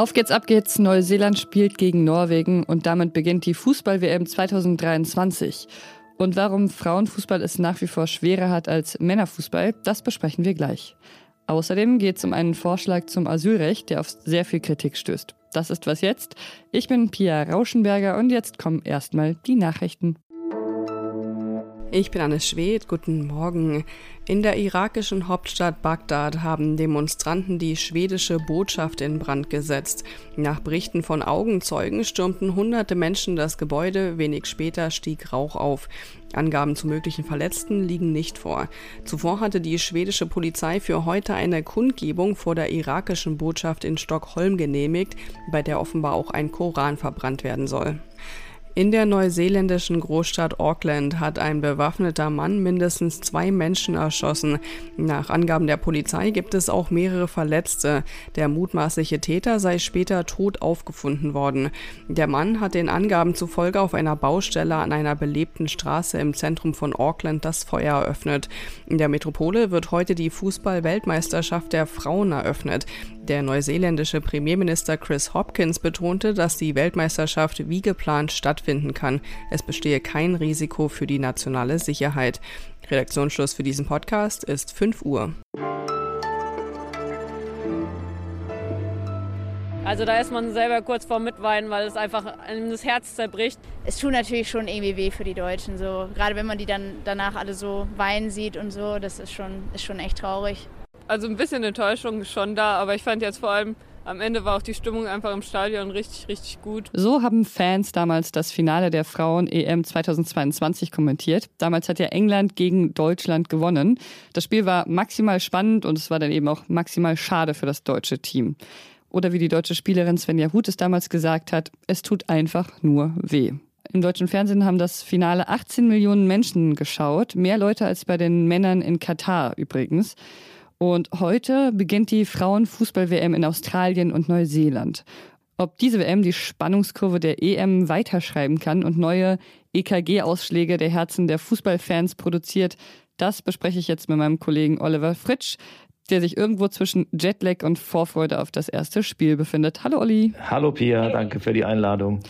Auf geht's, ab geht's. Neuseeland spielt gegen Norwegen und damit beginnt die Fußball-WM 2023. Und warum Frauenfußball es nach wie vor schwerer hat als Männerfußball, das besprechen wir gleich. Außerdem geht es um einen Vorschlag zum Asylrecht, der auf sehr viel Kritik stößt. Das ist was jetzt. Ich bin Pia Rauschenberger und jetzt kommen erstmal die Nachrichten. Ich bin Anne Schwedt, guten Morgen. In der irakischen Hauptstadt Bagdad haben Demonstranten die schwedische Botschaft in Brand gesetzt. Nach Berichten von Augenzeugen stürmten hunderte Menschen das Gebäude, wenig später stieg Rauch auf. Angaben zu möglichen Verletzten liegen nicht vor. Zuvor hatte die schwedische Polizei für heute eine Kundgebung vor der irakischen Botschaft in Stockholm genehmigt, bei der offenbar auch ein Koran verbrannt werden soll. In der neuseeländischen Großstadt Auckland hat ein bewaffneter Mann mindestens zwei Menschen erschossen. Nach Angaben der Polizei gibt es auch mehrere Verletzte. Der mutmaßliche Täter sei später tot aufgefunden worden. Der Mann hat den Angaben zufolge auf einer Baustelle an einer belebten Straße im Zentrum von Auckland das Feuer eröffnet. In der Metropole wird heute die Fußball-Weltmeisterschaft der Frauen eröffnet. Der neuseeländische Premierminister Chris Hopkins betonte, dass die Weltmeisterschaft wie geplant stattfinden kann. Es bestehe kein Risiko für die nationale Sicherheit. Redaktionsschluss für diesen Podcast ist 5 Uhr. Also da ist man selber kurz vor Mitweinen, weil es einfach einem das Herz zerbricht. Es tut natürlich schon irgendwie weh für die Deutschen, so gerade wenn man die dann danach alle so weinen sieht und so, das ist schon, ist schon echt traurig. Also ein bisschen Enttäuschung schon da, aber ich fand jetzt vor allem am Ende war auch die Stimmung einfach im Stadion richtig, richtig gut. So haben Fans damals das Finale der Frauen EM 2022 kommentiert. Damals hat ja England gegen Deutschland gewonnen. Das Spiel war maximal spannend und es war dann eben auch maximal schade für das deutsche Team. Oder wie die deutsche Spielerin Svenja Huth es damals gesagt hat, es tut einfach nur weh. Im deutschen Fernsehen haben das Finale 18 Millionen Menschen geschaut, mehr Leute als bei den Männern in Katar übrigens. Und heute beginnt die Frauenfußball-WM in Australien und Neuseeland. Ob diese WM die Spannungskurve der EM weiterschreiben kann und neue EKG-Ausschläge der Herzen der Fußballfans produziert, das bespreche ich jetzt mit meinem Kollegen Oliver Fritsch, der sich irgendwo zwischen Jetlag und Vorfreude auf das erste Spiel befindet. Hallo Olli. Hallo Pia, danke für die Einladung.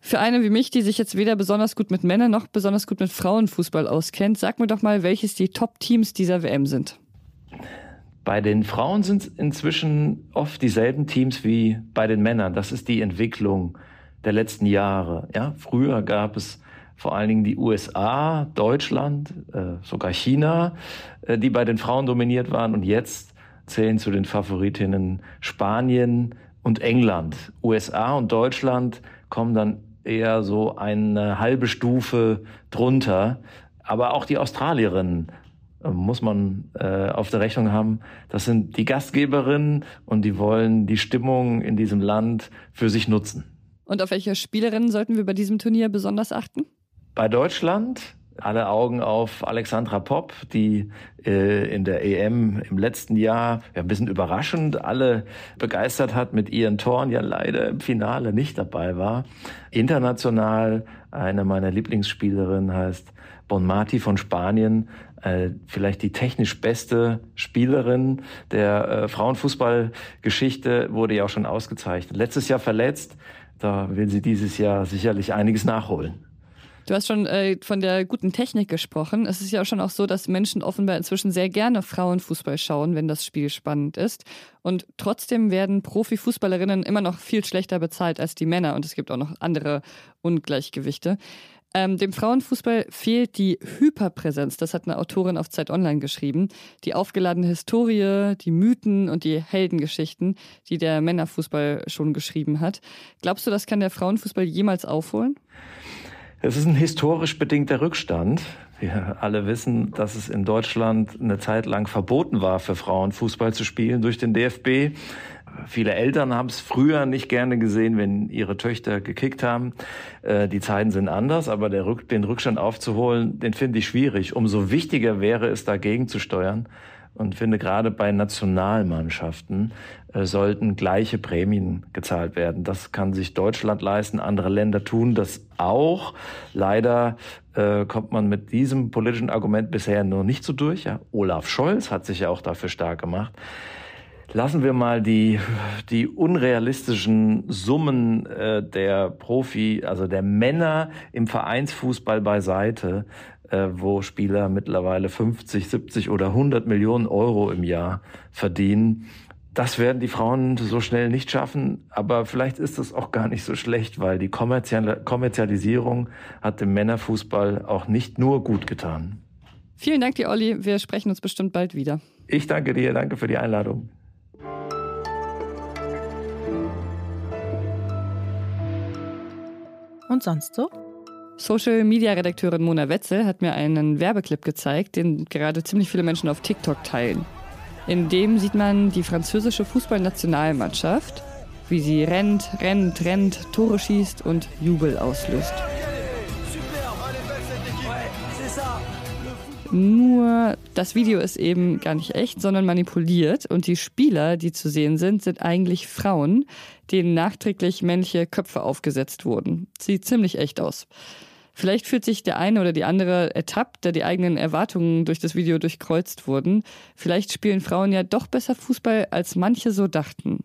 Für eine wie mich, die sich jetzt weder besonders gut mit Männern noch besonders gut mit Frauenfußball auskennt, sag mir doch mal, welches die Top-Teams dieser WM sind. Bei den Frauen sind es inzwischen oft dieselben Teams wie bei den Männern. Das ist die Entwicklung der letzten Jahre. Ja, früher gab es vor allen Dingen die USA, Deutschland, äh, sogar China, äh, die bei den Frauen dominiert waren. Und jetzt zählen zu den Favoritinnen Spanien und England. USA und Deutschland kommen dann eher so eine halbe Stufe drunter. Aber auch die Australierinnen muss man äh, auf der Rechnung haben, das sind die Gastgeberinnen und die wollen die Stimmung in diesem Land für sich nutzen. Und auf welche Spielerinnen sollten wir bei diesem Turnier besonders achten? Bei Deutschland alle Augen auf Alexandra Popp, die äh, in der EM im letzten Jahr ja, ein bisschen überraschend alle begeistert hat mit ihren Toren, ja leider im Finale nicht dabei war. International eine meiner Lieblingsspielerinnen heißt Bonmati von Spanien, äh, vielleicht die technisch beste Spielerin der äh, Frauenfußballgeschichte, wurde ja auch schon ausgezeichnet. Letztes Jahr verletzt, da will sie dieses Jahr sicherlich einiges nachholen. Du hast schon äh, von der guten Technik gesprochen. Es ist ja schon auch so, dass Menschen offenbar inzwischen sehr gerne Frauenfußball schauen, wenn das Spiel spannend ist. Und trotzdem werden Profifußballerinnen immer noch viel schlechter bezahlt als die Männer. Und es gibt auch noch andere Ungleichgewichte. Ähm, dem Frauenfußball fehlt die Hyperpräsenz, das hat eine Autorin auf Zeit Online geschrieben. Die aufgeladene Historie, die Mythen und die Heldengeschichten, die der Männerfußball schon geschrieben hat. Glaubst du, das kann der Frauenfußball jemals aufholen? Es ist ein historisch bedingter Rückstand. Wir alle wissen, dass es in Deutschland eine Zeit lang verboten war, für Frauen Fußball zu spielen durch den DFB. Viele Eltern haben es früher nicht gerne gesehen, wenn ihre Töchter gekickt haben. Äh, die Zeiten sind anders, aber Rück den Rückstand aufzuholen, den finde ich schwierig. Umso wichtiger wäre es, dagegen zu steuern. Und finde gerade bei Nationalmannschaften äh, sollten gleiche Prämien gezahlt werden. Das kann sich Deutschland leisten. Andere Länder tun das auch. Leider äh, kommt man mit diesem politischen Argument bisher nur nicht so durch. Ja. Olaf Scholz hat sich ja auch dafür stark gemacht. Lassen wir mal die, die unrealistischen Summen äh, der Profi, also der Männer im Vereinsfußball beiseite, äh, wo Spieler mittlerweile 50, 70 oder 100 Millionen Euro im Jahr verdienen. Das werden die Frauen so schnell nicht schaffen, aber vielleicht ist es auch gar nicht so schlecht, weil die Kommerzialisierung hat dem Männerfußball auch nicht nur gut getan. Vielen Dank dir, Olli. Wir sprechen uns bestimmt bald wieder. Ich danke dir, danke für die Einladung. Und sonst so? Social Media Redakteurin Mona Wetzel hat mir einen Werbeclip gezeigt, den gerade ziemlich viele Menschen auf TikTok teilen. In dem sieht man die französische Fußballnationalmannschaft, wie sie rennt, rennt, rennt, Tore schießt und Jubel auslöst. Nur das Video ist eben gar nicht echt, sondern manipuliert und die Spieler, die zu sehen sind, sind eigentlich Frauen, denen nachträglich männliche Köpfe aufgesetzt wurden. Sieht ziemlich echt aus. Vielleicht fühlt sich der eine oder die andere ertappt, da die eigenen Erwartungen durch das Video durchkreuzt wurden. Vielleicht spielen Frauen ja doch besser Fußball, als manche so dachten.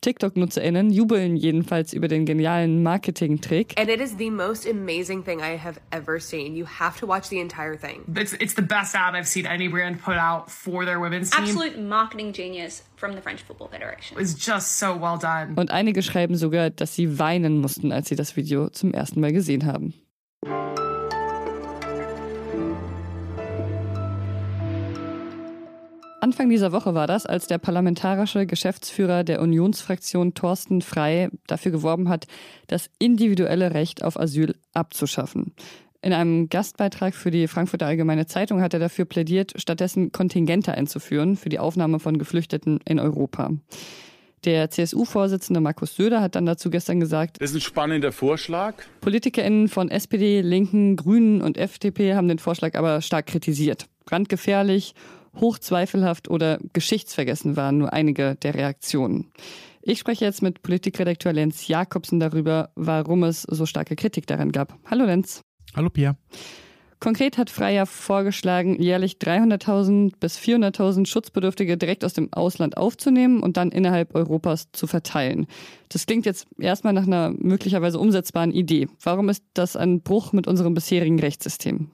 TikTok-NutzerInnen jubeln jedenfalls über den genialen Marketing-Trick. And it is the most amazing thing I have ever seen. You have to watch the entire thing. It's, it's the best ad I've seen any brand put out for their women's team. Absolute marketing genius from the French Football Federation. It's just so well done. Und einige schreiben sogar, dass sie weinen mussten, als sie das Video zum ersten Mal gesehen haben. Anfang dieser Woche war das, als der parlamentarische Geschäftsführer der Unionsfraktion Thorsten Frei dafür geworben hat, das individuelle Recht auf Asyl abzuschaffen. In einem Gastbeitrag für die Frankfurter Allgemeine Zeitung hat er dafür plädiert, stattdessen Kontingente einzuführen für die Aufnahme von Geflüchteten in Europa. Der CSU-Vorsitzende Markus Söder hat dann dazu gestern gesagt, das ist ein spannender Vorschlag. PolitikerInnen von SPD, Linken, Grünen und FDP haben den Vorschlag aber stark kritisiert. Brandgefährlich, hochzweifelhaft oder geschichtsvergessen waren nur einige der Reaktionen. Ich spreche jetzt mit Politikredakteur Lenz Jakobsen darüber, warum es so starke Kritik daran gab. Hallo Lenz. Hallo Pia. Konkret hat Freier vorgeschlagen, jährlich 300.000 bis 400.000 Schutzbedürftige direkt aus dem Ausland aufzunehmen und dann innerhalb Europas zu verteilen. Das klingt jetzt erstmal nach einer möglicherweise umsetzbaren Idee. Warum ist das ein Bruch mit unserem bisherigen Rechtssystem?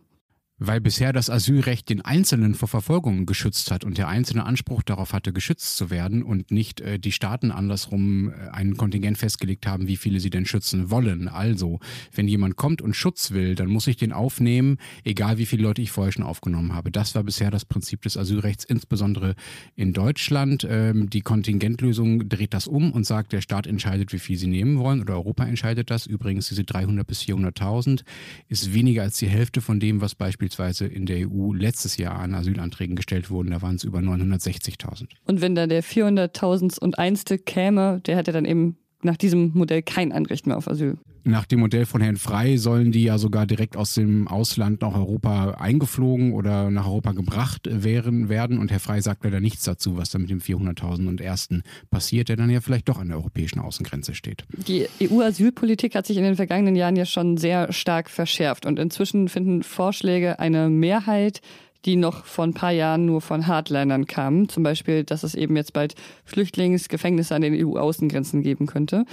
Weil bisher das Asylrecht den Einzelnen vor Verfolgung geschützt hat und der Einzelne Anspruch darauf hatte, geschützt zu werden und nicht äh, die Staaten andersrum äh, ein Kontingent festgelegt haben, wie viele sie denn schützen wollen. Also, wenn jemand kommt und Schutz will, dann muss ich den aufnehmen, egal wie viele Leute ich vorher schon aufgenommen habe. Das war bisher das Prinzip des Asylrechts, insbesondere in Deutschland. Ähm, die Kontingentlösung dreht das um und sagt, der Staat entscheidet, wie viel sie nehmen wollen oder Europa entscheidet das. Übrigens, diese 300 bis 400.000 ist weniger als die Hälfte von dem, was beispielsweise beispielsweise in der EU letztes Jahr an Asylanträgen gestellt wurden. Da waren es über 960.000. Und wenn da der 400.000 und einste käme, der hätte dann eben nach diesem Modell kein Anrecht mehr auf Asyl. Nach dem Modell von Herrn Frei sollen die ja sogar direkt aus dem Ausland nach Europa eingeflogen oder nach Europa gebracht werden, werden. Und Herr Frei sagt leider nichts dazu, was da mit dem 400.000 und Ersten passiert, der dann ja vielleicht doch an der europäischen Außengrenze steht. Die EU-Asylpolitik hat sich in den vergangenen Jahren ja schon sehr stark verschärft. Und inzwischen finden Vorschläge eine Mehrheit die noch vor ein paar Jahren nur von Hardlinern kamen. Zum Beispiel, dass es eben jetzt bald Flüchtlingsgefängnisse an den EU-Außengrenzen geben könnte.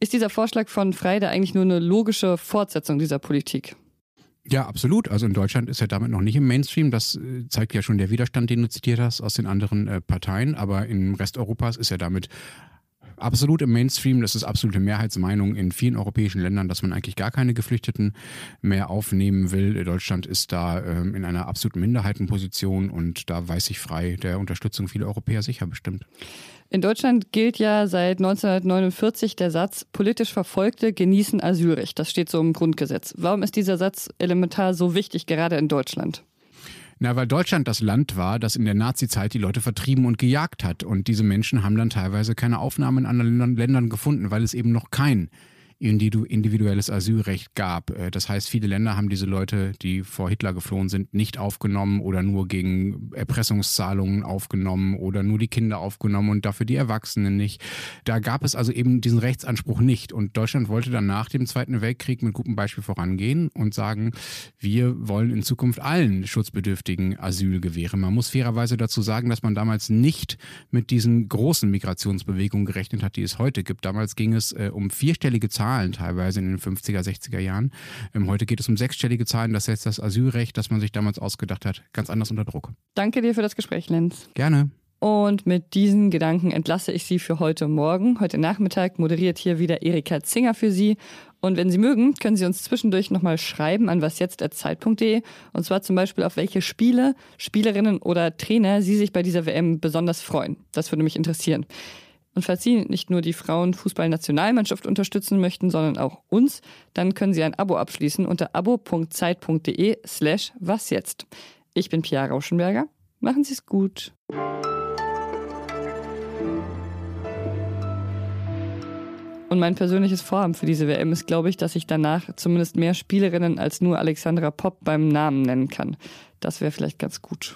Ist dieser Vorschlag von Freide eigentlich nur eine logische Fortsetzung dieser Politik? Ja, absolut. Also in Deutschland ist er damit noch nicht im Mainstream. Das äh, zeigt ja schon der Widerstand, den du zitiert hast, aus den anderen äh, Parteien. Aber im Rest Europas ist er damit absolut im Mainstream. Das ist absolute Mehrheitsmeinung in vielen europäischen Ländern, dass man eigentlich gar keine Geflüchteten mehr aufnehmen will. Deutschland ist da ähm, in einer absoluten Minderheitenposition und da weiß ich frei der Unterstützung vieler Europäer sicher bestimmt. In Deutschland gilt ja seit 1949 der Satz, politisch Verfolgte genießen Asylrecht. Das steht so im Grundgesetz. Warum ist dieser Satz elementar so wichtig, gerade in Deutschland? Na, weil Deutschland das Land war, das in der Nazi-Zeit die Leute vertrieben und gejagt hat. Und diese Menschen haben dann teilweise keine Aufnahme in anderen Ländern gefunden, weil es eben noch kein individuelles Asylrecht gab. Äh, das heißt, viele Länder haben diese Leute, die vor Hitler geflohen sind, nicht aufgenommen oder nur gegen Erpressungszahlungen aufgenommen oder nur die Kinder aufgenommen und dafür die Erwachsenen nicht. Da gab es also eben diesen Rechtsanspruch nicht. Und Deutschland wollte dann nach dem Zweiten Weltkrieg mit gutem Beispiel vorangehen und sagen, wir wollen in Zukunft allen Schutzbedürftigen Asyl gewähren. Man muss fairerweise dazu sagen, dass man damals nicht mit diesen großen Migrationsbewegungen gerechnet hat, die es heute gibt. Damals ging es äh, um vierstellige Zahlen teilweise in den 50er, 60er Jahren. Ähm, heute geht es um sechsstellige Zahlen. Das setzt das Asylrecht, das man sich damals ausgedacht hat, ganz anders unter Druck. Danke dir für das Gespräch, Lenz. Gerne. Und mit diesen Gedanken entlasse ich Sie für heute Morgen. Heute Nachmittag moderiert hier wieder Erika Zinger für Sie. Und wenn Sie mögen, können Sie uns zwischendurch nochmal schreiben an wasjetzt.zeit.de. Und zwar zum Beispiel, auf welche Spiele, Spielerinnen oder Trainer Sie sich bei dieser WM besonders freuen. Das würde mich interessieren. Und falls Sie nicht nur die Frauenfußballnationalmannschaft unterstützen möchten, sondern auch uns, dann können Sie ein Abo abschließen unter abo.zeit.de slash wasjetzt. Ich bin Pia Rauschenberger. Machen Sie es gut. Und mein persönliches Vorhaben für diese WM ist, glaube ich, dass ich danach zumindest mehr Spielerinnen als nur Alexandra Popp beim Namen nennen kann. Das wäre vielleicht ganz gut.